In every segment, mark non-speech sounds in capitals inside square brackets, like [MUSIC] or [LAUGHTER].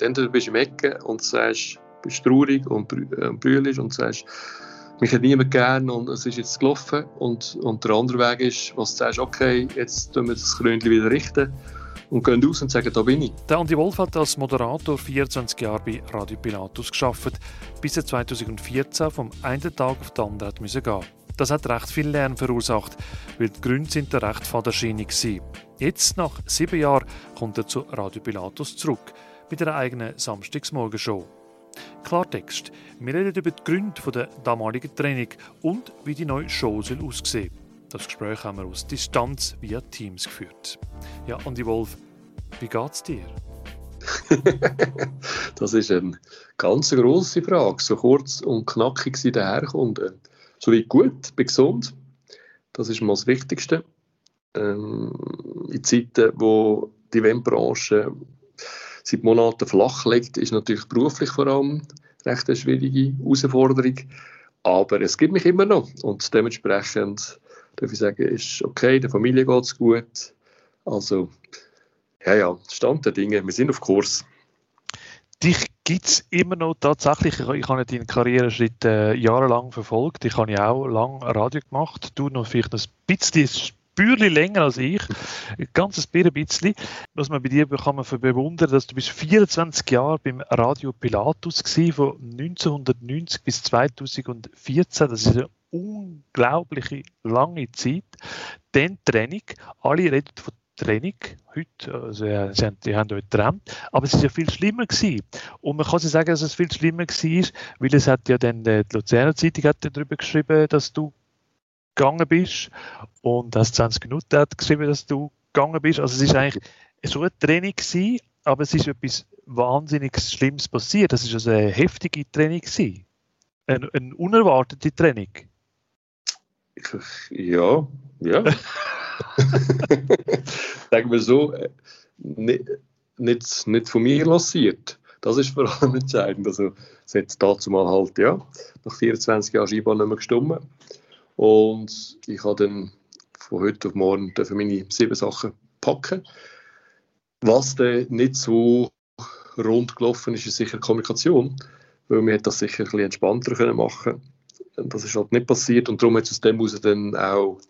Entweder bist du im Ecken und sagst, bist traurig und äh, brüllst und sagst, mich hat niemand gern und es ist jetzt gelaufen. Und, und der andere Weg ist, was du sagst, okay, jetzt tun wir das Krönchen wieder richten und gehen raus und sagen, da bin ich. Der Andi Wolf hat als Moderator 24 Jahre bei Radio Pilatus geschafft, bis er 2014 vom einen Tag auf den anderen müssen gehen. Das hat recht viel Lärm verursacht, weil die Gründe sind da recht fadenscheinig waren. Jetzt, nach sieben Jahren, kommt er zu Radio Pilatus zurück mit einer eigenen Samstagsmorgenshow. Klartext. Wir reden über die Gründe der damaligen Training und wie die neue Show soll aussehen Das Gespräch haben wir aus Distanz via Teams geführt. Ja, Andi Wolf, wie geht's dir? [LAUGHS] das ist eine ganz grosse Frage. So kurz und knackig sie daherkommt. So wie gut, bin gesund. Das ist mal das Wichtigste. Ähm, in Zeiten, wo die Eventbranche seit Monaten flach liegt, ist natürlich beruflich vor allem recht eine schwierige Herausforderung. Aber es gibt mich immer noch und dementsprechend darf ich sagen, ist okay, der Familie geht es gut. Also, ja, ja, Stand der Dinge, wir sind auf Kurs. Dich gibt es immer noch tatsächlich. Ich, ich habe deinen Karriereschritt äh, jahrelang verfolgt. Ich habe ja auch lange Radio gemacht. Du noch vielleicht ein bisschen Spürli länger als ich, ein ganzes bisschen. Was man bei dir kann man bewundern, dass du bis 24 Jahre beim Radio Pilatus gewesen, von 1990 bis 2014. Das ist eine unglaubliche lange Zeit. Dann Training. Alle reden von Training heute, also sie haben, die haben heute getrennt, aber es ist ja viel schlimmer gewesen. Und man kann sich sagen, dass es viel schlimmer war, weil es hat ja dann die Luzerner Zeitung hat darüber geschrieben, dass du gegangen bist und das 20 Minuten hat geschrieben, dass du gegangen bist. Also es ist eigentlich so ein Training gewesen, aber es ist etwas wahnsinnig Schlimmes passiert. Das ist also eine heftige Training gewesen. Ein, ein unerwartete Training. Ja, ja. [LAUGHS] [LAUGHS] Sagen wir so, nicht, nicht, nicht von mir lanciert. Das ist vor allem entscheidend. Also, es hat dazu mal halt, ja, nach 24 Jahren Skifahren nicht mehr gestummen. Und ich habe dann von heute auf morgen meine sieben Sachen packen. Was dann nicht so rund gelaufen ist, ist sicher Kommunikation, weil wir das sicher ein entspannter können machen Das ist halt nicht passiert und darum hat es aus dem heraus dann auch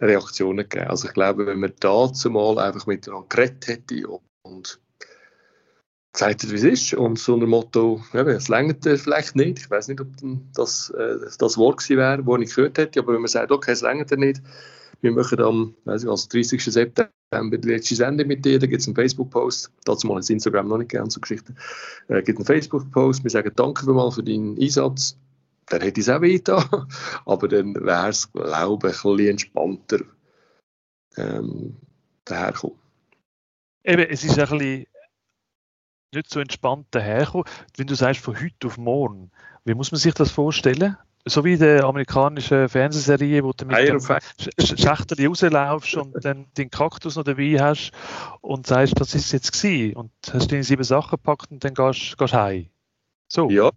Reaktionen gegeben. Also ich glaube, wenn man dazu mal einfach miteinander geredet hätte und gesagt hat, wie es ist. Und so ein Motto, es längert vielleicht nicht. Ich weiß nicht, ob das äh, das Wort gewesen wäre, das ich gehört hätte. Aber wenn man sagt, okay, es längert nicht, wir machen am weiß ich, also 30. September die letzte Sendung mit dir, da gibt es einen Facebook-Post, dazu mal ein Instagram noch nicht gern, so Geschichten. Äh, gibt einen Facebook-Post, wir sagen danke mal für deinen Einsatz. Dann hätte ich es auch weiter, [LAUGHS] aber dann wäre es, glaube ich, ein bisschen entspannter ähm, daherkommen. Eben, es ist ein bisschen nicht so entspannt daherkommen. Wenn du sagst, von heute auf morgen, wie muss man sich das vorstellen? So wie in der amerikanischen Fernsehserie, wo du mit dem Schachtel rauslaufst und dann den Kaktus noch dabei hast und sagst, das ist jetzt gewesen. Und hast deine sieben Sachen gepackt und dann gehst du heim. So. Ja.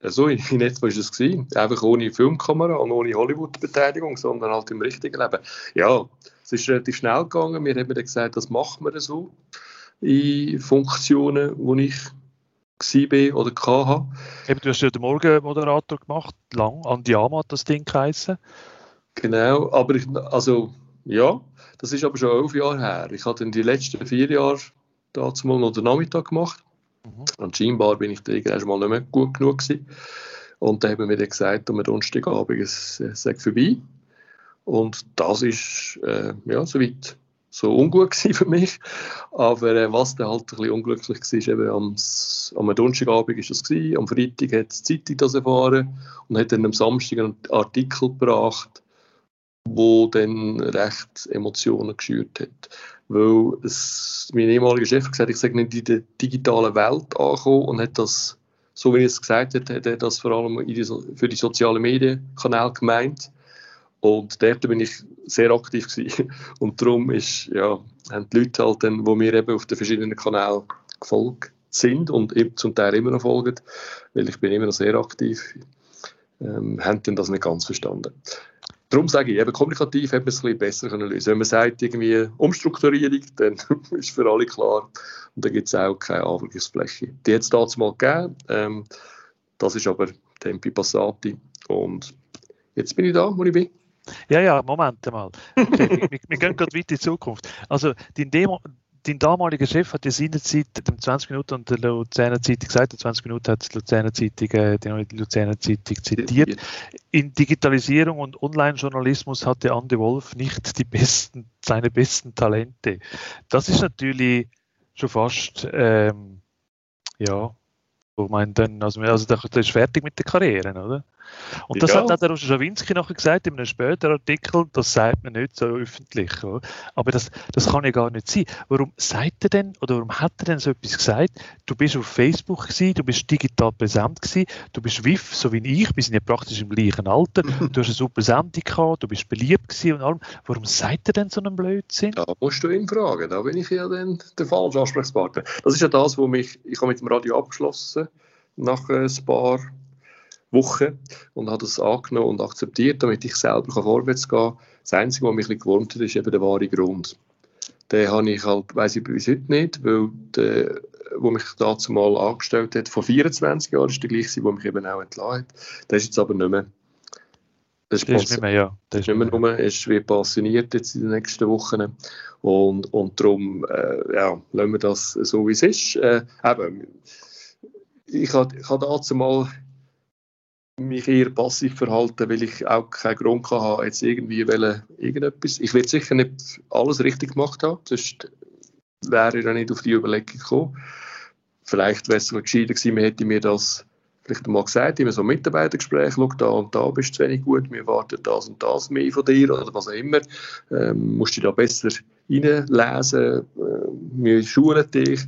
So in etwa war es gewesen. Einfach ohne Filmkamera und ohne Hollywood-Beteiligung, sondern halt im richtigen Leben. Ja, es ist relativ schnell gegangen. Wir haben dann gesagt, das machen wir so in Funktionen, wo ich war oder hatte. Eben, du hast ja den Morgenmoderator gemacht, lang, Andiamo hat das Ding geheißen. Genau, aber ich, also, ja, das ist aber schon elf Jahre her. Ich hatte in die letzten vier Jahren dazu mal noch den Nachmittag gemacht. Mhm. Und scheinbar bin ich da erst mal nicht mehr gut genug gewesen. Und da haben wir dann gesagt, am Donnerstagabend, es, es sei vorbei. Und das ist, äh, ja, soweit so ungut [LAUGHS] für mich. Aber äh, was dann halt ein bisschen unglücklich war, eben am, am Donnerstagabend ist das gewesen, am Freitag hat die Zeitung das erfahren und hat dann am Samstag einen Artikel gebracht, wo dann recht Emotionen geschürt hat. Weil es, mein ehemaliger Chef hat gesagt, ich sage nicht in der digitalen Welt angekommen und hat das, so wie er es gesagt hat, hat er das vor allem die, für die sozialen Medienkanäle gemeint und dort bin ich sehr aktiv gewesen. [LAUGHS] Und darum ist, ja, haben die Leute halt dann, wo mir eben auf den verschiedenen Kanälen gefolgt sind und zum Teil immer noch folgen, weil ich bin immer noch sehr aktiv, ähm, haben dann das nicht ganz verstanden. darum sage ich, eben kommunikativ hätte man es ein bisschen besser können lösen Wenn man sagt, irgendwie Umstrukturierung, [LAUGHS] dann ist für alle klar. Und dann gibt es auch keine Anwendungsfläche. Die hat es damals mal gegeben. Ähm, das ist aber Tempi Passati. Und jetzt bin ich da, wo ich bin. Ja, ja, Moment mal. Wir, wir, gehen gerade weiter in die Zukunft. Also, dein Demo, dein damaliger Chef hat ja seinerzeit dem 20 Minuten und der Luzerner Zeitung gesagt, der 20 Minuten hat die Luzerner Zeitung, äh, die Luzerner Zeitung zitiert. In Digitalisierung und Online-Journalismus hatte Andi Wolf nicht die besten, seine besten Talente. Das ist natürlich schon fast, ähm, ja, wo man dann, also, also der ist fertig mit der Karriere, oder? Und das ja. hat auch der Roger Schawinski nachher gesagt in einem späteren Artikel, das sagt man nicht so öffentlich. Oder? Aber das, das kann ja gar nicht sein. Warum sagt er denn, oder warum hat er denn so etwas gesagt? Du bist auf Facebook gewesen, du bist digital präsent gewesen, du bist WIF, so wie ich, wir sind ja praktisch im gleichen Alter, [LAUGHS] du hast eine super Sendung gehabt, du bist beliebt gewesen und allem. Warum sagt er denn so einen Blödsinn? Da musst du ihn fragen, da bin ich ja dann der falsche Ansprechpartner. Das ist ja das, wo mich, ich habe mit dem Radio abgeschlossen, nach ein paar Woche und habe das angenommen und akzeptiert, damit ich selber vorwärts gehen kann. Das Einzige, was mich ein gewurmt hat, ist eben der wahre Grund. Den habe ich halt, weiss ich bis heute nicht, weil der, wo mich dazu mal angestellt hat, vor 24 Jahren, ist der gleiche, der mich eben auch entlassen hat. Der ist jetzt aber nicht mehr. Das ist, das ist nicht mehr, ja. Das ist nicht mehr nur, es wird passioniert jetzt in den nächsten Wochen. Und, und darum, äh, ja, lassen wir das so, wie es ist. Äh, eben, ich habe, ich habe dazu mal mich eher passiv verhalten, weil ich auch keinen Grund hatte, jetzt irgendwie wollen, irgendetwas. Ich werde sicher nicht alles richtig gemacht haben, sonst wäre ich dann nicht auf die Überlegung gekommen. Vielleicht wäre es gescheiter gewesen, man hätte mir das vielleicht mal gesagt, immer so Mitarbeitergespräch, schau, da und da bist du wenig gut, wir warten das und das mehr von dir oder was auch immer. Ähm, musst du da besser reinlesen, äh, wir schulen dich.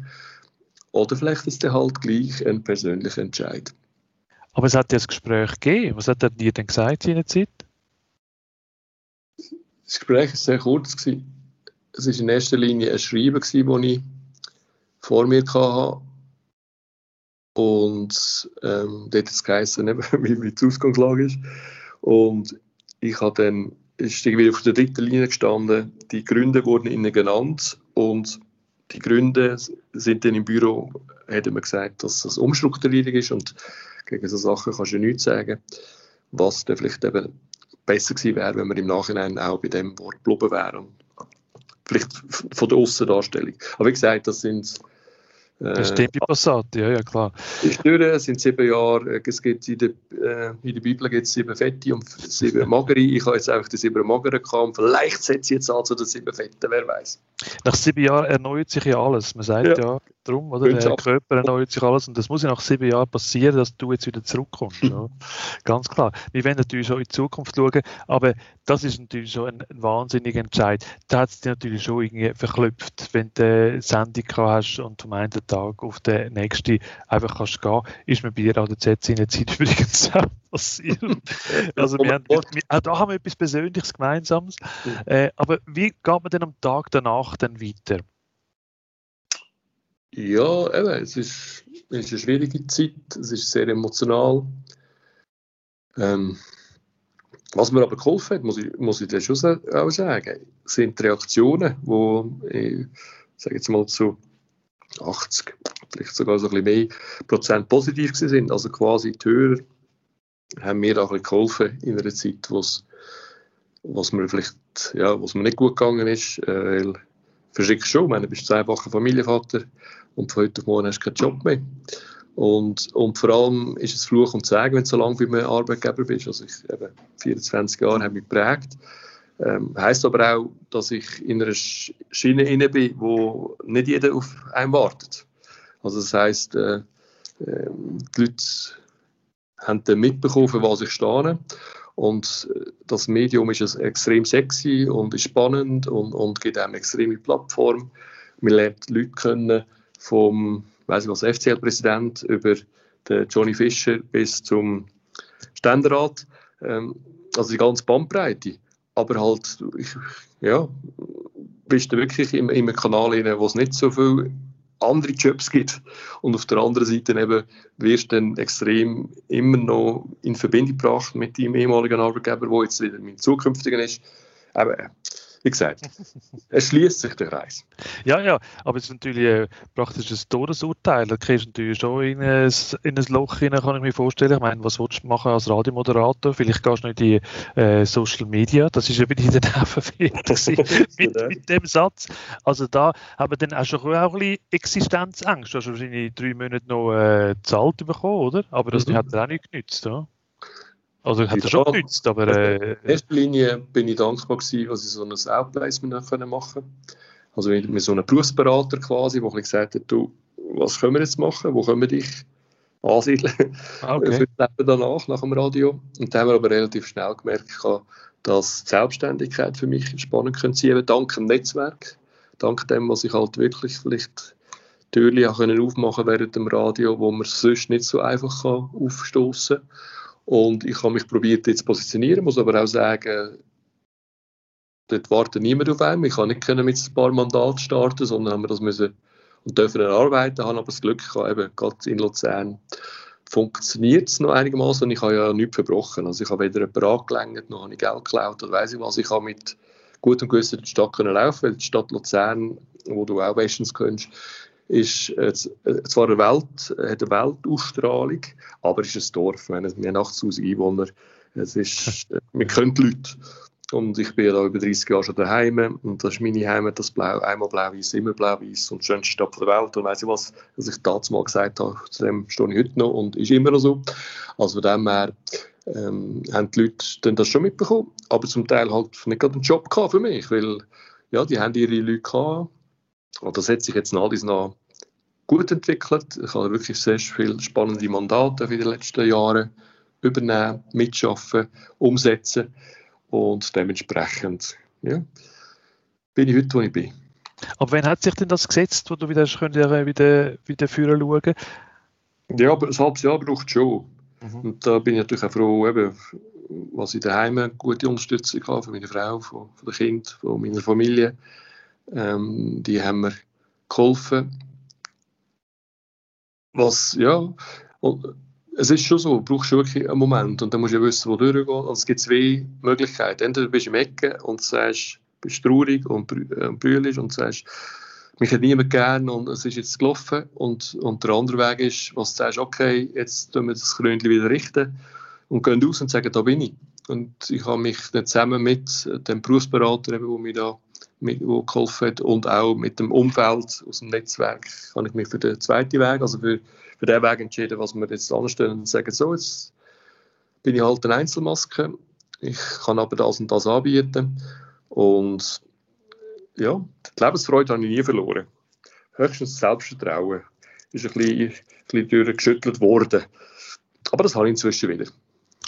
Oder vielleicht ist es halt gleich ein persönlicher Entscheid. Aber es hat ja ein Gespräch gegeben. Was hat er dir denn gesagt in der Zeit? Das Gespräch war sehr kurz. Es war in erster Linie ein Schreiben, das ich vor mir hatte. Und ähm, dort hat es geheißen, [LAUGHS] wie, die Ausgangslage ist. Und ich habe dann, ist irgendwie auf der dritten Linie gestanden, die Gründe wurden ihnen genannt und die Gründe sind dann im Büro, hätte man gesagt, dass das Umstrukturierung ist und gegen so Sachen kannst du nichts sagen. Was dann vielleicht eben besser gewesen wäre, wenn man im Nachhinein auch bei dem Wort geblieben wäre. vielleicht von der Aussendarstellung. Aber wie gesagt, das sind das stimmt bei Passat, ja, ja, klar. Die Störe sind sieben Jahre, äh, es gibt in der, äh, in der Bibel gibt es sieben Fette und sieben Magere. Ich habe jetzt einfach die sieben Magere gehabt vielleicht setze ich jetzt zu den sieben Fetten, wer weiß. Nach sieben Jahren erneuert sich ja alles. Man sagt ja, ja darum, oder? Der Körper erneuert sich alles und das muss ja nach sieben Jahren passieren, dass du jetzt wieder zurückkommst. ja. [LAUGHS] Ganz klar. Wir werden natürlich schon in die Zukunft schauen, aber das ist natürlich schon ein, ein wahnsinniger Entscheid. Da hat es dich natürlich schon irgendwie verklüpft, wenn du eine Sendung hast und vom einen Tag auf den nächsten einfach kannst gehen, ist mir bei der Z in der Zeit übrigens auch passiert. [LAUGHS] also wir haben, wir, auch da haben wir etwas Persönliches Gemeinsames. Äh, aber wie geht man denn am Tag danach dann weiter? Ja, eben, es ist, es ist eine schwierige Zeit, es ist sehr emotional. Ähm, was mir aber geholfen hat, muss ich, muss ich dir schon auch sagen, sind die Reaktionen, die, ich sage jetzt mal zu 80, vielleicht sogar so ein bisschen mehr Prozent positiv sind. Also quasi die Hörer haben mir auch ein bisschen geholfen in einer Zeit, wo's, was mir vielleicht, ja, was mir nicht gut gegangen ist, äh, weil verschickst schon, meine, du bist zweifacher Familienvater und von heute auf morgen hast du keinen Job mehr. Und, und vor allem ist es Fluch und Sagen, wenn du so lange bei einem Arbeitgeber bist. Also ich eben 24 Jahre habe mich geprägt. Ähm, heißt aber auch, dass ich in einer Schiene inne bin, wo nicht jeder auf einen wartet. Also das heißt, äh, äh, die Leute haben dann mitbekommen, für was ich stehe. Und äh, das Medium ist extrem sexy und ist spannend und, und gibt einem eine extreme Plattform. Man lernt Leute kennen, vom weiß ich was, FCL-Präsident über den Johnny Fischer bis zum Ständerat. Ähm, also die ganze Bandbreite. Aber halt, ich, ja, bist du wirklich in, in einem Kanal, rein, wo es nicht so viel andere Jobs gibt. Und auf der anderen Seite eben wirst du dann extrem immer noch in Verbindung gebracht mit deinem ehemaligen Arbeitgeber, der jetzt wieder mein zukünftiger ist. Aber wie gesagt, es schließt sich der Kreis. Ja, ja, aber es ist natürlich äh, praktisch ein Todesurteil. Da kriegst du natürlich schon in ein, in ein Loch rein, kann ich mir vorstellen. Ich meine, was willst du machen als Radiomoderator? Vielleicht gehst du noch in die äh, Social Media. Das ist eben in den Nervenfehler [LAUGHS] mit, mit dem Satz. Also da haben wir dann auch schon auch ein bisschen Existenzangst. Du hast wahrscheinlich drei Monate noch äh, Zahlt bekommen, oder? Aber das mhm. hat dir auch nicht genützt, oder? Also hat er schon genützt, aber... Äh, in erster Linie bin ich dankbar gewesen, dass ich so ein Outplacement machen konnte. Also mit so einem Berufsberater quasi, der gesagt hat, du, was können wir jetzt machen, wo können wir dich ansiedeln ah, okay. [LAUGHS] für das Leben danach, nach dem Radio. Und dann haben wir aber relativ schnell gemerkt, dass die Selbstständigkeit für mich spannend könnte sein, dank dem Netzwerk, dank dem, was ich halt wirklich vielleicht Türchen aufmachen während dem Radio, wo man sonst nicht so einfach aufstoßen kann. Und ich habe mich probiert jetzt zu positionieren, muss aber auch sagen, dort wartet niemand auf einen. Ich kann nicht mit ein paar Mandaten starten, sondern haben wir das müssen und dürfen erarbeiten, haben aber das Glück gehabt, eben gerade in Luzern funktioniert es noch einigermaßen und ich habe ja nichts verbrochen. Also ich habe weder jemanden angelenkt, noch habe ich Geld geklaut oder weiss ich was. Ich habe mit gutem Gewissen in die Stadt können laufen, weil die Stadt Luzern, wo du auch bestens kennst, ist äh, zwar eine Welt, hat eine Weltausstrahlung, aber es ist ein Dorf. Wir haben 80'000 Einwohner. Es ist, [LAUGHS] wir können die Leute. Und ich bin ja da über 30 Jahre schon daheim und das ist meine Heimat, das Blau, einmal blau-weiß, immer blau-weiß und die schönste Stadt der Welt. Und weiss ich was, was ich damals mal gesagt habe, zu dem stehe ich heute noch und ist immer noch so. Also von dem her ähm, haben die Leute dann das schon mitbekommen, aber zum Teil halt nicht gerade einen Job gehabt für mich, weil ja, die haben ihre Leute gehabt. Und das hat sich jetzt alles noch gut entwickelt. Ich habe wirklich sehr viele spannende Mandate in den letzten Jahren übernehmen, mitschaffen, umsetzen und dementsprechend ja, bin ich heute, wo ich bin. Aber wann hat sich denn das gesetzt, wo du wieder, wieder, wieder, wieder führen schauen? Ja, aber ein halbes Jahr braucht es schon. Mhm. Und da bin ich natürlich auch froh, eben, was ich daheim gute Unterstützung habe von meiner Frau, von, von den Kindern, von meiner Familie. Ähm, die haben mir geholfen was, ja, und es ist schon so, du brauchst wirklich einen Moment und dann musst du ja wissen, wo du durchgehst. Und es gibt zwei Möglichkeiten. Entweder du bist im Ecke und sagst, bist traurig und äh, brüllst und sagst, mich hat niemand gern und es ist jetzt gelaufen. Und, und der andere Weg ist, was du sagst, okay, jetzt tun wir das Krönchen wieder richten und gehen raus und sagen, da bin ich. Und ich habe mich dann zusammen mit dem Berufsberater, der mir da mit, wo geholfen hat und auch mit dem Umfeld aus dem Netzwerk habe ich mich für den zweiten Weg, also für, für den Weg entschieden, was wir jetzt anstellen und sagen, so, jetzt bin ich halt eine Einzelmaske, ich kann aber das und das anbieten und ja, die Lebensfreude habe ich nie verloren. Höchstens das Selbstvertrauen ist ein bisschen, ein bisschen durchgeschüttelt worden. Aber das habe ich inzwischen wieder.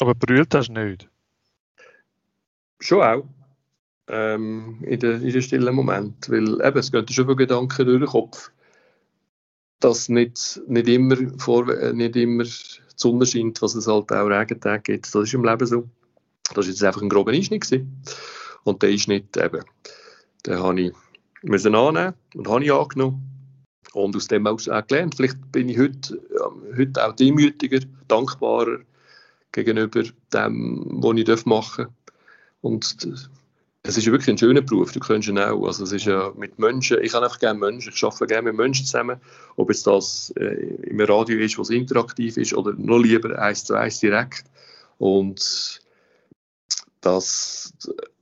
Aber brüllt das nicht? Schon auch ähm, in, den, in stillen Moment. Weil eben, es gehen schon viele Gedanken durch den Kopf, dass nicht, nicht, immer vor, äh, nicht immer die Sonne scheint, was es halt auch Regentage gibt. Das ist im Leben so. Das war jetzt einfach ein grober Einschnitt. Gewesen. Und der Einschnitt eben, den habe ich müssen annehmen und habe ich angenommen. Und aus dem auch gelernt. Vielleicht bin ich heute, heute auch demütiger, dankbarer gegenüber dem, was ich machen darf. Und es ist wirklich ein schöner Beruf, du kennst ihn auch. Also es ist ja mit Menschen, ich habe einfach gerne Menschen, ich arbeite gerne mit Menschen zusammen, ob jetzt das äh, im Radio ist, was interaktiv ist, oder noch lieber eins zu eins direkt. Und das,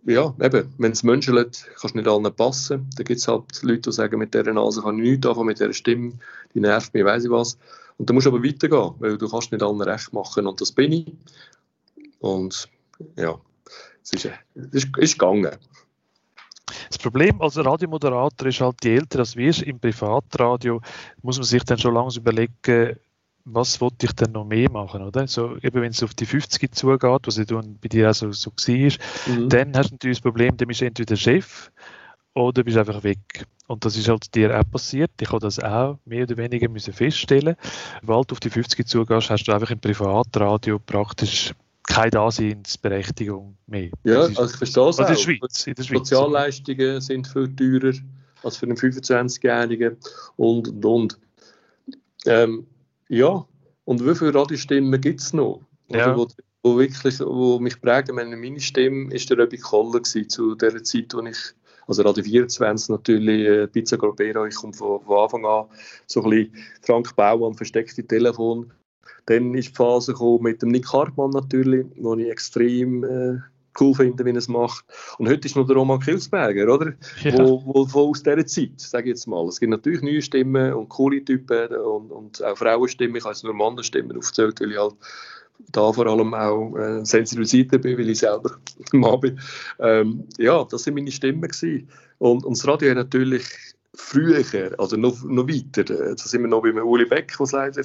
ja, eben, wenn es menschelt, kannst du nicht allen passen. Da gibt es halt Leute, die sagen, mit dieser Nase kann ich nichts anfangen, mit dieser Stimme, die nervt mich, weiß ich was. Und da musst du aber weitergehen, weil du kannst nicht allen recht machen und das bin ich. Und ja, es ist, es ist, ist gegangen. Das Problem als Radiomoderator ist halt, je älter das wirst im Privatradio, muss man sich dann schon langsam überlegen, was wollte ich denn noch mehr machen, oder? So, eben wenn es auf die 50 zugeht, was ja bei dir auch so, so war, mhm. dann hast du natürlich das Problem, dann bist du entweder Chef oder bist einfach weg. Und das ist halt dir auch passiert. Ich habe das auch mehr oder weniger müssen feststellen. Sobald du auf die 50 zugehst, hast du einfach im Privatradio praktisch keine Daseinsberechtigung mehr. Ja, also ich verstehe es also in der Schweiz, in der Schweiz. Sozialleistungen sind viel teurer. als für einen 25-Jährigen und, und, und. Ähm, ja, und wie viele Radiostimmen gibt es noch? Ja. Also, wo, wo, wirklich, wo mich prägt, meine, meine Stimme ist der Röbi Koller zu der Zeit, wo ich also Radio 24 natürlich, äh, Pizza Gorbera, ich komme von, von, Anfang an so ein bisschen Frank Baumann, versteckte Telefon. Dann ist die Phase gekommen mit dem Nick Hartmann natürlich, wo ich extrem äh, cool finde, wie er es macht. Und heute ist noch der Roman Kilsberger, oder? Ja. Wo, wo, wo, aus dieser Zeit, sage ich jetzt mal. Es gibt natürlich neue Stimmen und coole Typen und, und auch Frauenstimmen. Ich habe jetzt nur Mannenstimmen aufgezählt, weil ich halt da vor allem auch äh, sensibilisiert bin, weil ich selber [LAUGHS] Mann bin. Ähm, ja, das waren meine Stimmen. Gewesen. Und, und das Radio hat natürlich früher, also noch, noch weiter, äh, da sind wir noch bei Uli Beck, was leider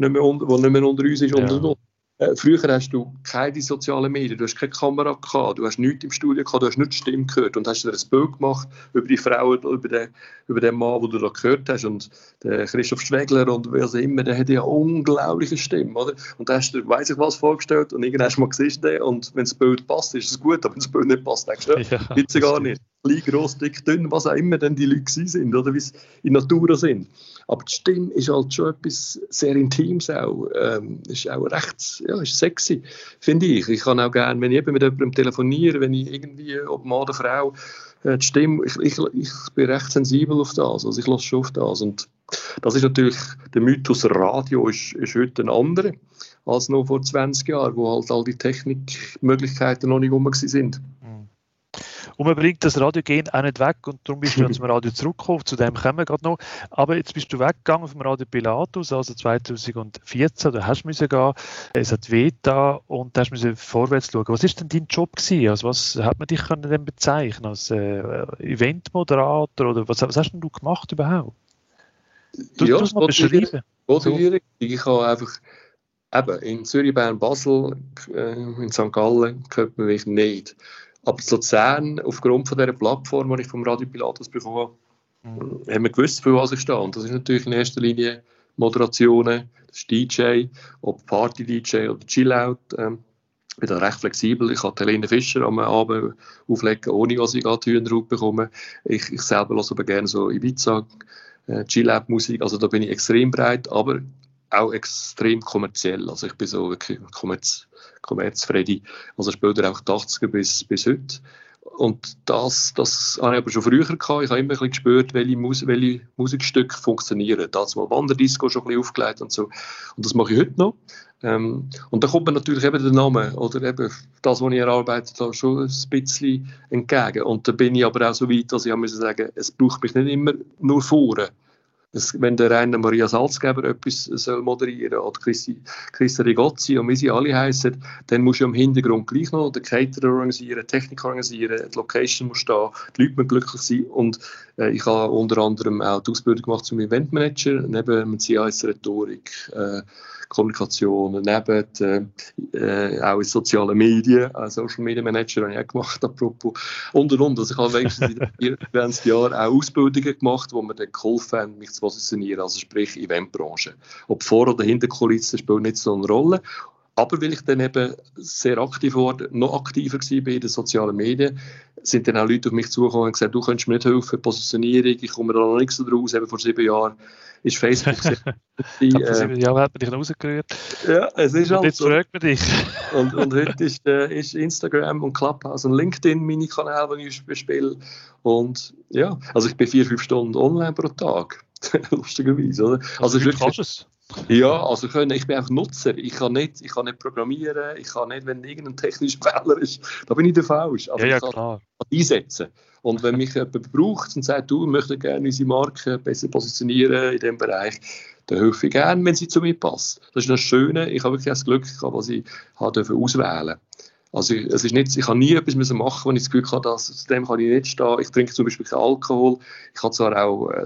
nicht mehr, unter, nicht mehr unter uns ist, ja. und, und, äh, früher hast du keine sozialen Medien, du hast keine Kamera gehabt, du hast nichts im Studio gehabt, du hast nicht die Stimme gehört und hast dir ein Bild gemacht über die Frau über den, über den Mann, den du da gehört hast und der Christoph Schwegler und wer auch immer, der hat ja unglaubliche Stimme, oder? Und da hast du dir weiss ich was vorgestellt und irgendwann hast du mal gesehen und wenn das Bild passt, ist es gut, aber wenn das Bild nicht passt, denkst du, [LAUGHS] ja, ja gar nicht. Klein, gross, dick, dünn, was auch immer denn die Leute sind oder wie sie in Natura sind. Aber die Stimme ist halt schon etwas sehr Intimes auch. Ähm, ist auch recht, ja, ist sexy, finde ich. Ich kann auch gerne, wenn ich eben mit jemandem telefoniere, wenn ich irgendwie, ob Mann oder Frau, äh, die Stimme, ich, ich, ich bin recht sensibel auf das, also ich lasse schon auf das. Und das ist natürlich, der Mythos Radio ist, ist heute ein anderer als noch vor 20 Jahren, wo halt all die Technikmöglichkeiten noch nicht rum sind. Und man bringt das Radiogen auch nicht weg und darum bist du ja zum Radio zurückgekommen, zu dem kommen wir gerade noch. Aber jetzt bist du weggegangen vom Radio Pilatus, also 2014, da hast du müssen gehen, es hat da und da hast du vorwärts schauen. Was ist denn dein Job gewesen? Also was hat man dich denn bezeichnen als äh, Eventmoderator oder was, was hast denn du gemacht überhaupt? Du, ja, das mal beschreiben. So. Ich habe einfach eben in Zürich, Bern, Basel, äh, in St. Gallen könnte man mich nicht. Aber zu Luzern, aufgrund von dieser Plattform, die ich vom Radio Pilatus bekommen habe, mhm. haben wir gewusst, für was ich stehe. Und das ist natürlich in erster Linie Moderationen, das ist DJ, ob Party-DJ oder Chillout. Ähm, ich bin da recht flexibel. Ich kann Helene Fischer am Abend auflegen, ohne dass ich gerade Hühner bekomme. Ich, ich selber höre aber gerne so Ibiza, äh, Chill-Out-Musik. Also da bin ich extrem breit, aber auch extrem kommerziell. Also ich bin so wirklich Kommerz, Kommerz-Freddy. Also später auch die 80er bis, bis heute. Und das, das habe ich aber schon früher gehabt. Ich habe immer ein bisschen gespürt, welche, Mus welche Musikstücke funktionieren. Da hat mal Wanderdisco schon ein bisschen aufgelegt und so. Und das mache ich heute noch. Ähm, und da kommt mir natürlich eben der Name oder eben das, was ich erarbeitet habe, schon ein bisschen entgegen. Und da bin ich aber auch so weit, dass ich sagen muss, es braucht mich nicht immer nur vorne es, wenn der Rainer Maria Salzgeber etwas soll moderieren oder Christi, Christa Rigozzi und wie sie alle heißen, dann muss du im Hintergrund gleich noch den Caterer organisieren, die Technik organisieren, die Location muss da, die Leute müssen glücklich sein und äh, ich habe unter anderem auch die Ausbildung gemacht zum Eventmanager, neben dem CIS Rhetorik, äh, Kommunikation, neben äh, auch in sozialen Medien, äh, Social Media Manager habe ich auch gemacht, apropos, und und und. Also ich habe wenigstens in den 20 Jahren auch Ausbildungen gemacht, wo mir dann geholfen haben, mich zu positionieren, also sprich Eventbranche. Ob vor oder hinter Kulissen spielt nicht so eine Rolle. Aber weil ich dann eben sehr aktiv wurde, noch aktiver war bei den sozialen Medien, sind dann auch Leute auf mich zugekommen und gesagt, du könntest mir nicht helfen, Positionierung, ich komme da noch nicht so draus, eben vor sieben Jahren ist Facebook sehr [LAUGHS] die, äh, sieben Jahre hat man dich rausgerührt. Ja, es ist halt jetzt so. fragt man dich. [LAUGHS] und, und heute ist, äh, ist Instagram und Clubhouse und LinkedIn meine Kanäle, die ich bespiele. Und ja, also ich bin vier, fünf Stunden online pro Tag. [LAUGHS] Lustigerweise, oder? Also, also wirklich, es. Ja, also können, ich bin einfach Nutzer. Ich kann, nicht, ich kann nicht programmieren, ich kann nicht, wenn irgendein technischer [LAUGHS] Fehler ist, da bin ich der falsch. Also ja, ja, ich kann klar. einsetzen. Und wenn mich jemand braucht und sagt, du möchte gerne unsere Marke besser positionieren in diesem Bereich, dann helfe ich gerne, wenn sie zu mir passt. Das ist das Schöne, ich habe wirklich das Glück gehabt, was ich habe auswählen durfte. Also es ist nicht, ich habe nie etwas müssen machen, wo ich das Gefühl habe, dass, zu dem kann ich nicht stehen. Ich trinke zum Beispiel keinen Alkohol. Ich habe zwar auch äh,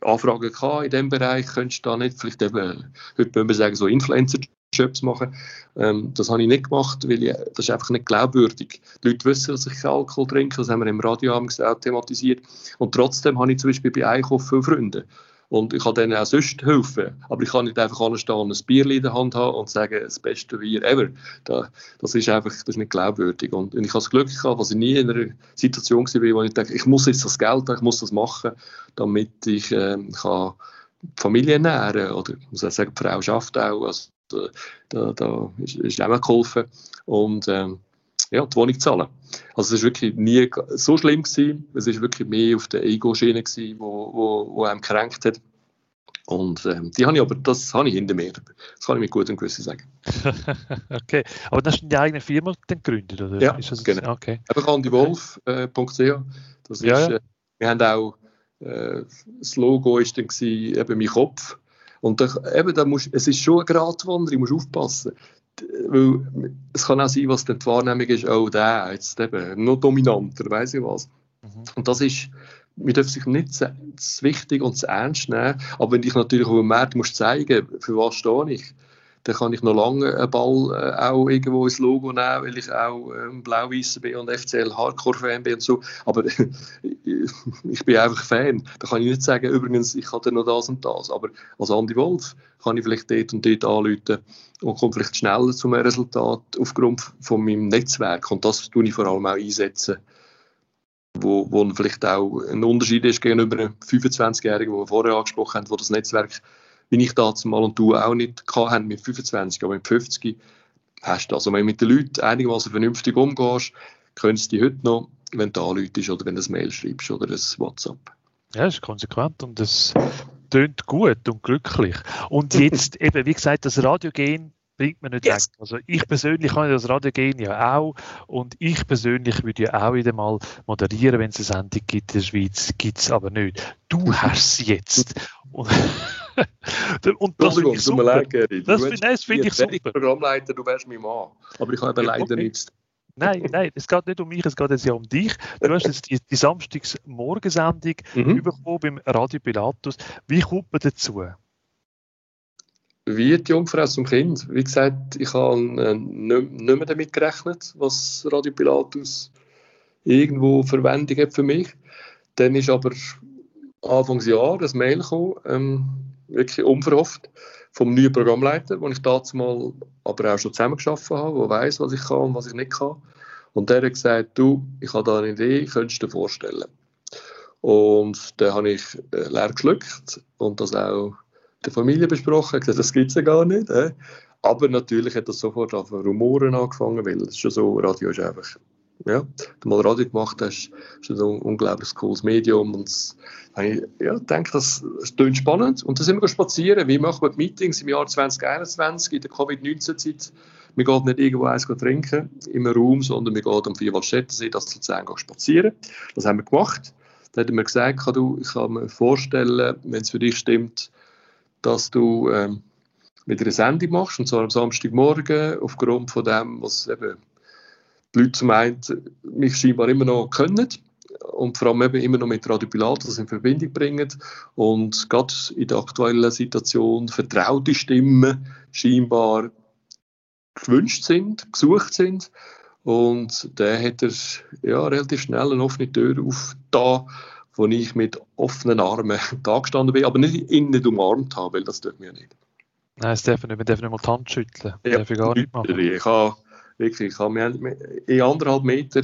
Anfragen gehabt in diesem Bereich, könntest du da nicht, vielleicht eben, heute würden wir sagen, so Influencer-Jobs machen. Ähm, das habe ich nicht gemacht, weil ich, das ist einfach nicht glaubwürdig. Die Leute wissen, dass ich keinen Alkohol trinke, das haben wir im Radio auch thematisiert. Und trotzdem habe ich zum Beispiel bei Einkauf viele Freunde. Und ich kann denen auch sonst helfen. Aber ich kann nicht einfach anstehen und ein Bier in der Hand haben und sagen, das beste Bier ever. Das ist einfach das ist nicht glaubwürdig. Und ich habe das Glück gehabt, dass ich nie in einer Situation war, wo ich denke, ich muss jetzt das Geld haben, ich muss das machen, damit ich äh, kann Familie ernähren oder ich muss auch sagen, die Frau schafft auch. Also, da, da ist, ist auch geholfen. Und ähm, ja, die Wohnung zahlen. Also es war wirklich nie so schlimm gewesen. Es war wirklich mehr auf der Ego-Schiene gewesen, wo, wo, wo einem gekränkt hat. Und ähm, die habe ich aber, das habe ich hinter mir. Das kann ich mit gutem Gewissen sagen. [LAUGHS] okay, aber das ist deine eigene Firma dann gegründet, oder? Ja, ist das, genau. Okay. Eben andywolf.ch. Äh, das ist, Ja, ja. Äh, wir haben auch, äh, das Logo ist dann gewesen, eben mein Kopf. Und da, eben, da musst, es ist schon eine Gratwanderung, du musst aufpassen. Weil es kann auch sein, was dann die Wahrnehmung ist, oh, der, jetzt eben, noch dominanter, weiß ich was. Mhm. Und das ist, wir dürfen sich nicht zu, zu wichtig und zu ernst nehmen. Aber wenn ich natürlich auf dem Markt muss zeigen, für was stehe ich, dann kann ich noch lange einen Ball äh, auch irgendwo ins Logo nehmen, weil ich auch ähm, blau-weißer bin und FCL Hardcore-Fan bin und so. Aber [LAUGHS] ich bin einfach Fan. Da kann ich nicht sagen, übrigens, ich hatte noch das und das. Aber als Andy Wolf kann ich vielleicht dort und dort anrufen und komme vielleicht schneller zu einem Resultat aufgrund von meinem Netzwerk. Und das tue ich vor allem auch einsetzen wo, wo vielleicht auch ein Unterschied ist gegenüber einem 25-Jährigen, den wir vorher angesprochen haben, wo das Netzwerk, wie ich damals mal und du auch nicht haben mit 25, aber mit 50 hast du. Also wenn du mit den Leuten einigermaßen vernünftig umgehst, können sie dich heute noch, wenn du anläutest oder wenn du ein Mail schreibst oder ein WhatsApp. Ja, das ist konsequent und es tönt gut und glücklich. Und jetzt [LAUGHS] eben, wie gesagt, das Radiogen bringt man nicht Yes. weg. Also ich persönlich kann das Radiogen ja auch und ich persönlich würde ja auch wieder mal moderieren, wenn es eine Sendung gibt in der Schweiz, gibt es aber nicht. Du hast es jetzt. Und, [LAUGHS] und das finde ich super. Das nein, das finde ich super. Programmleiter, du wärst mein Mann. Aber ich habe leider okay. nichts. Nein, nein, es geht nicht um mich, es geht jetzt ja um dich. Du hast jetzt die, die Samstags-Morgensendung Mhm. bekommen beim Radio Pilatus. Wie kommt man dazu? Wie die Jungfrau zum Kind. Wie gesagt, ich habe äh, nicht, nicht mehr damit gerechnet, was Radio Pilatus irgendwo Verwendung hat für mich. Dann ist aber Anfangsjahr das Mail gekommen, ähm, wirklich unverhofft, vom neuen Programmleiter, wo ich dazu mal aber auch schon zusammengearbeitet habe, der weiß, was ich kann und was ich nicht kann. Und der hat gesagt, du, ich habe da eine Idee, könntest du dir vorstellen. Und dann habe ich äh, leer geschluckt und das auch der Familie besprochen, gesagt, das gibt es ja gar nicht. Aber natürlich hat das sofort auf Rumoren angefangen, weil es ist schon so, Radio ist einfach, ja, mal Radio gemacht hast, ist ein un unglaublich cooles Medium und das, ich ja, denke, das, das klingt spannend. Und dann sind wir spazieren, wie machen wir die Meetings im Jahr 2021, in der Covid-19-Zeit. Wir gehen nicht irgendwo eins trinken im Raum, sondern wir gehen am Vierwaldstättersee, das gehen spazieren. Das haben wir gemacht. Dann hat er mir gesagt, kann du, ich kann mir vorstellen, wenn es für dich stimmt, dass du ähm, wieder eine Sendung machst, und zwar am Samstagmorgen, aufgrund von dem, was eben die Leute zum einen mich scheinbar immer noch können und vor allem eben immer noch mit Radio Pilatus in Verbindung bringen und gerade in der aktuellen Situation vertraute Stimmen scheinbar gewünscht sind, gesucht sind und da hat er ja, relativ schnell eine offene Tür aufgetan, wo ich mit offenen Armen [LAUGHS] da gestanden bin, aber nicht nicht umarmt habe, weil das tut mir nicht. Nein, das darf nicht, wir dürfen nicht mal die Hand schütteln. Ja, darf ich gar nicht machen. Ich habe wirklich, ich habe, wir haben in anderthalb Meter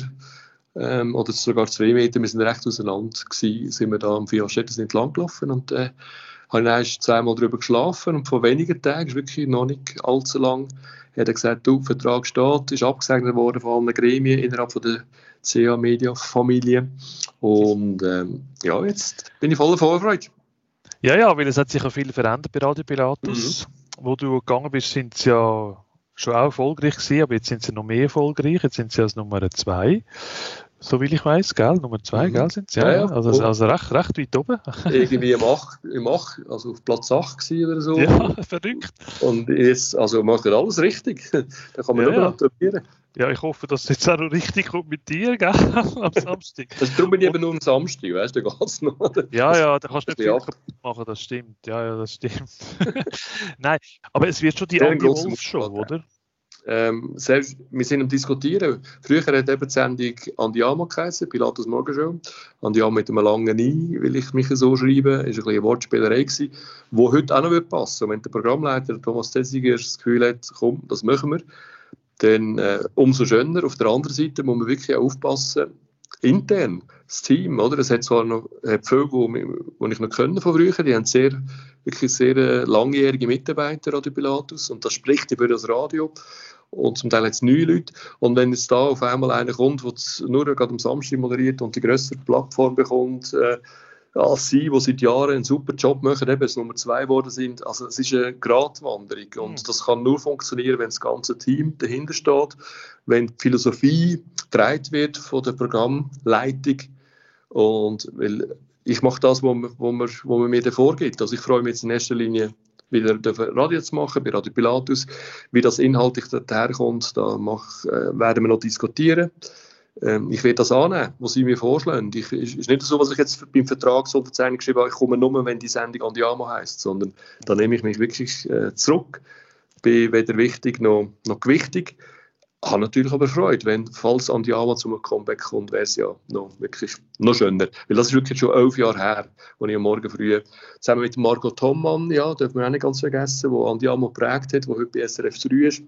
ähm, oder sogar zwei Meter, wir sind recht auseinander gewesen, sind wir da am Vierstetten entlang gelaufen und äh, habe erst zweimal drüber geschlafen und vor wenigen Tagen, ist wirklich noch nicht allzu lang, hat er gesagt, du, Vertrag steht, ist abgesegnet worden von allen Gremien innerhalb von der CA Media Familie und ähm, ja, jetzt bin ich voller Vorfreude. Ja, ja, weil es hat sich ja viel verändert bei Radio Pilatus. Wo du gegangen bist, sind sie ja schon auch erfolgreich gewesen, aber jetzt sind sie noch mehr erfolgreich. Jetzt sind sie als Nummer zwei. So wie ich weiß, gell? Nummer zwei, Mhm. gell? Sind sie? Ja, Ja. Also, also recht, recht weit oben. [LAUGHS] Irgendwie im 8, im 8 also auf Platz 8 gewesen oder so. Ja, [LAUGHS] verrückt. Und jetzt, also macht er alles richtig. [LAUGHS] da kann man Ja, nur ja. Ja, ich hoffe, dass es jetzt auch noch richtig kommt mit dir, gell? [LAUGHS] Am Samstag. Das darum bin ich eben nur am Samstag, weißt du, da geht's noch. Ja, ja, da kannst du nicht viel kaputt machen, das stimmt. Ja, ja, das stimmt. [LAUGHS] Nein, aber es wird schon die Andy Wolf Show, oder? ähm, selbst, wir sind am Diskutieren. Früher hat eben die Sendung Andiamo geheißen, Pilatus Morgenshow. Andiamo mit einem langen I, will ich mich so schreiben. War ein bisschen eine Wortspielerei, die heute auch noch passen würde. Wenn der Programmleiter Thomas Tessiger das Gefühl hat, komm, das machen wir, dann äh, umso schöner. Auf der anderen Seite muss man wirklich auch aufpassen, intern, das Team, oder? Es hat zwar noch hat viele, die ich noch können von früher, die haben sehr, wirklich sehr äh, langjährige Mitarbeiter an Pilatus und das spricht über das Radio und zum Teil jetzt neue Leute. Und wenn jetzt da auf einmal einer kommt, der nur gerade am Samstag moderiert und die größere Plattform bekommt, äh, als sie, die seit Jahren einen super Job machen, eben es Nummer zwei geworden sind. Also es ist eine Gratwanderung und mhm. das kann nur funktionieren, wenn das ganze Team dahinter steht, wenn die Philosophie getragen wird von der Programmleitung und weil ich mache das, was man, wo man, wo man mir da vorgibt. Also ich freue mich jetzt in erster Linie wieder Radio zu machen, bei Radio Pilatus. Wie das inhaltlich daherkommt, da mach, äh, werden wir noch diskutieren. Ähm, ich werde das annehmen, was Sie mir vorschlagen. Es ist nicht so, was ich jetzt beim Vertrag so geschrieben habe, ich komme nur, wenn die Sendung Andiamo heisst, sondern da nehme ich mich wirklich äh, zurück. Bin weder wichtig noch, noch gewichtig. Habe natürlich aber Freude, wenn, falls Andiamo zu einem Comeback kommt, wäre es ja noch, wirklich noch schöner. Weil das ist wirklich schon elf Jahre her, als ich am Morgen früh zusammen mit Margot Thommann, ja, dürfen wir auch nicht ganz vergessen, wo Andiamo geprägt hat, wo heute bei SRF 3 ist,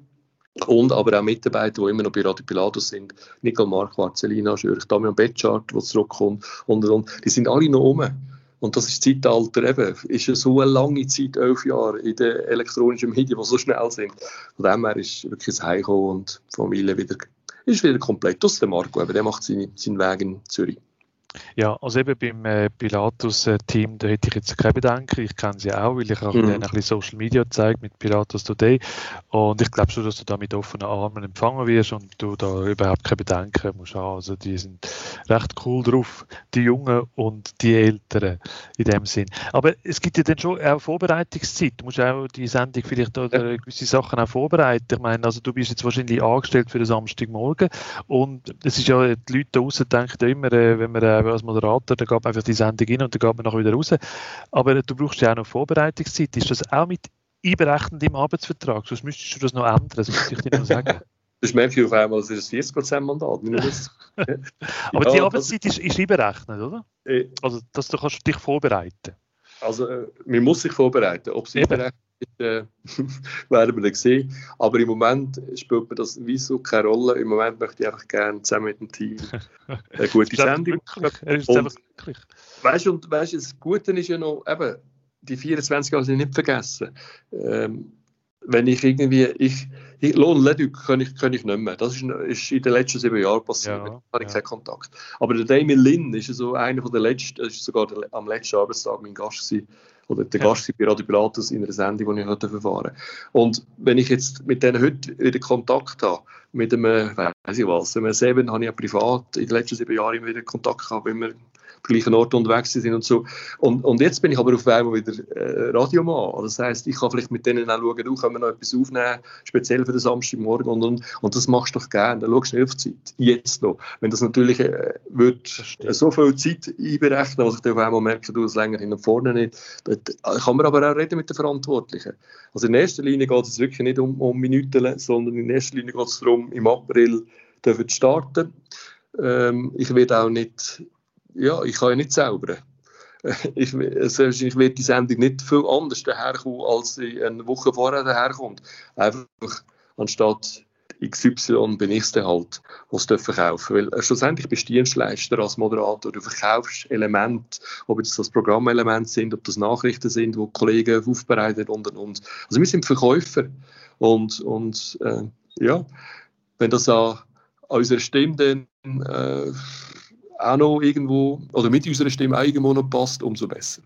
und aber auch Mitarbeiter, die immer noch bei Radio Pilatus sind, Nicole Mark, Marcelina Schürch, Damian Betschart, der zurückkommt und, und die sind alle noch um. Und das ist das Zeitalter eben, ist ja so eine lange Zeit, elf Jahre in den elektronischen Medien, die so schnell sind. Von dem her ist wirklich das Heimkommen und die Familie wieder, ist wieder komplett. Das ist der Marco, aber der macht seine, seinen Weg in Zürich. Ja, also eben beim äh, Pilatus-Team, da hätte ich jetzt keine Bedenken. Ich kenne sie auch, weil ich auch mhm. ein bisschen Social Media zeige mit Pilatus Today. Und ich glaube schon, dass du da mit offenen Armen empfangen wirst und du da überhaupt keine Bedenken musst haben. Also die sind recht cool drauf, die Jungen und die Älteren in dem Sinn. Aber es gibt ja dann schon auch Vorbereitungszeit. Du musst auch die Sendung vielleicht oder ja. gewisse Sachen auch vorbereiten. Ich meine, also du bist jetzt wahrscheinlich angestellt für den Samstagmorgen und es ist ja, die Leute da draußen denken immer, äh, wenn man äh, als Moderator, dann geht man einfach die Sendung rein und dann geht man nachher wieder raus. Aber du brauchst ja auch noch Vorbereitungszeit. Ist das auch mit einberechnet im Arbeitsvertrag? Sonst müsstest du das noch ändern, das muss ich dir noch sagen. [LAUGHS] Das merke ich auf einmal, das ist ein 40%-Mandat. Aber ja, die Arbeitszeit ist, ist einberechnet, oder? Äh, also, dass du kannst dich vorbereiten Also, äh, man muss sich vorbereiten. Ob es einberechnet ist, äh, [LAUGHS] werden wir dann sehen. Aber im Moment spielt mir das wieso keine Rolle. Im Moment möchte ich einfach gerne zusammen mit dem Team [LAUGHS] eine gute Sendung. Er ist und, glücklich. Weißt du, und weißt, das Gute ist ja noch, eben, die 24 Jahre sind nicht vergessen. Ähm, wenn ich irgendwie, ich, ich Lohn Leduc kann ich, kann ich nicht mehr. Das ist, ist in den letzten sieben Jahren passiert. Ja, da habe ich ja. keinen Kontakt. Aber der Damien Lin ist so einer von der letzten, ist sogar der, am letzten Arbeitstag mein Gast gewesen, oder der Gast ja. bei Radio Pilatus in einer Sendung, die ich heute verfahren Und wenn ich jetzt mit denen heute wieder Kontakt habe, mit einem, weiß ich was, einem Seven habe ich ja privat in den letzten sieben Jahren immer wieder Kontakt gehabt, wenn wir gleichen Ort unterwegs sind und so. Und, und jetzt bin ich aber auf einmal wieder äh, Radiomann. Also das heisst, ich kann vielleicht mit denen auch schauen, du können wir noch etwas aufnehmen, speziell für den Samstagmorgen und, und, und das machst du doch gerne. Dann schaust du auf die Zeit, jetzt noch. Wenn das natürlich äh, wird äh, so viel Zeit einberechnen, was ich dann auf einmal merke, du es länger hin und vorne nicht, dann kann man aber auch reden mit den Verantwortlichen. Also in erster Linie geht es wirklich nicht um, um Minuten, sondern in erster Linie geht es darum, im April dürfen starten. Ähm, ich werde auch nicht ja, ich kann ja nicht zaubern. [LAUGHS] Ich, ich werde die Sendung nicht viel anders daherkommen, als sie eine Woche vorher daherkommt. Einfach anstatt XY bin ich es dann halt, was es verkaufen Weil äh, schlussendlich bist du Dienstleister als Moderator. Du verkaufst Elemente, ob es das Programmelement sind, ob das Nachrichten sind, die Kollegen aufbereiten und und und. Also wir sind Verkäufer. Und, und äh, ja, wenn das an, an unserer Stimme dann äh, auch noch irgendwo, oder mit unserer Stimme irgendwo noch passt, umso besser.